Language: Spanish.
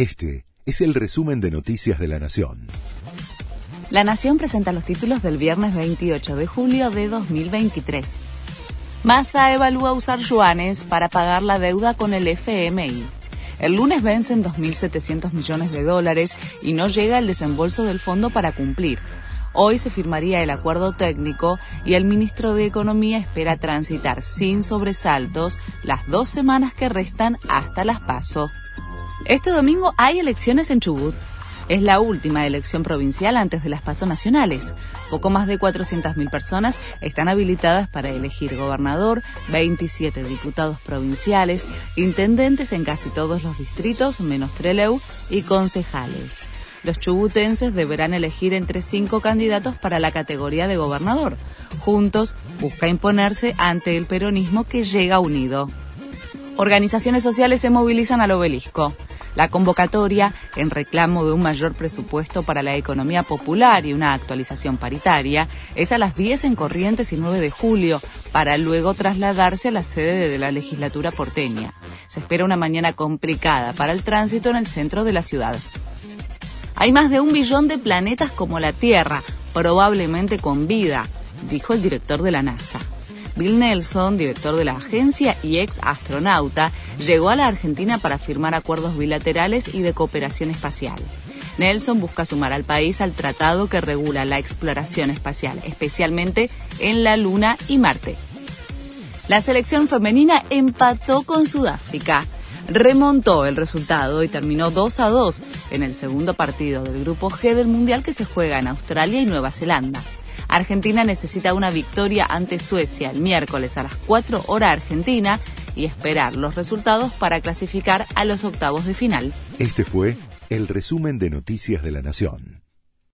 Este es el resumen de Noticias de la Nación. La Nación presenta los títulos del viernes 28 de julio de 2023. Massa evalúa usar yuanes para pagar la deuda con el FMI. El lunes vencen 2.700 millones de dólares y no llega el desembolso del fondo para cumplir. Hoy se firmaría el acuerdo técnico y el ministro de Economía espera transitar sin sobresaltos las dos semanas que restan hasta las PASO. Este domingo hay elecciones en Chubut. Es la última elección provincial antes de las PASO nacionales. Poco más de 400.000 personas están habilitadas para elegir gobernador, 27 diputados provinciales, intendentes en casi todos los distritos, menos Treleu, y concejales los chubutenses deberán elegir entre cinco candidatos para la categoría de gobernador. Juntos busca imponerse ante el peronismo que llega unido. Organizaciones sociales se movilizan al obelisco. La convocatoria, en reclamo de un mayor presupuesto para la economía popular y una actualización paritaria, es a las 10 en Corrientes y 9 de julio, para luego trasladarse a la sede de la legislatura porteña. Se espera una mañana complicada para el tránsito en el centro de la ciudad. Hay más de un billón de planetas como la Tierra, probablemente con vida, dijo el director de la NASA. Bill Nelson, director de la agencia y ex astronauta, llegó a la Argentina para firmar acuerdos bilaterales y de cooperación espacial. Nelson busca sumar al país al tratado que regula la exploración espacial, especialmente en la Luna y Marte. La selección femenina empató con Sudáfrica remontó el resultado y terminó 2 a 2 en el segundo partido del grupo G del Mundial que se juega en Australia y Nueva Zelanda. Argentina necesita una victoria ante Suecia el miércoles a las 4 horas argentina y esperar los resultados para clasificar a los octavos de final. Este fue el resumen de Noticias de la Nación.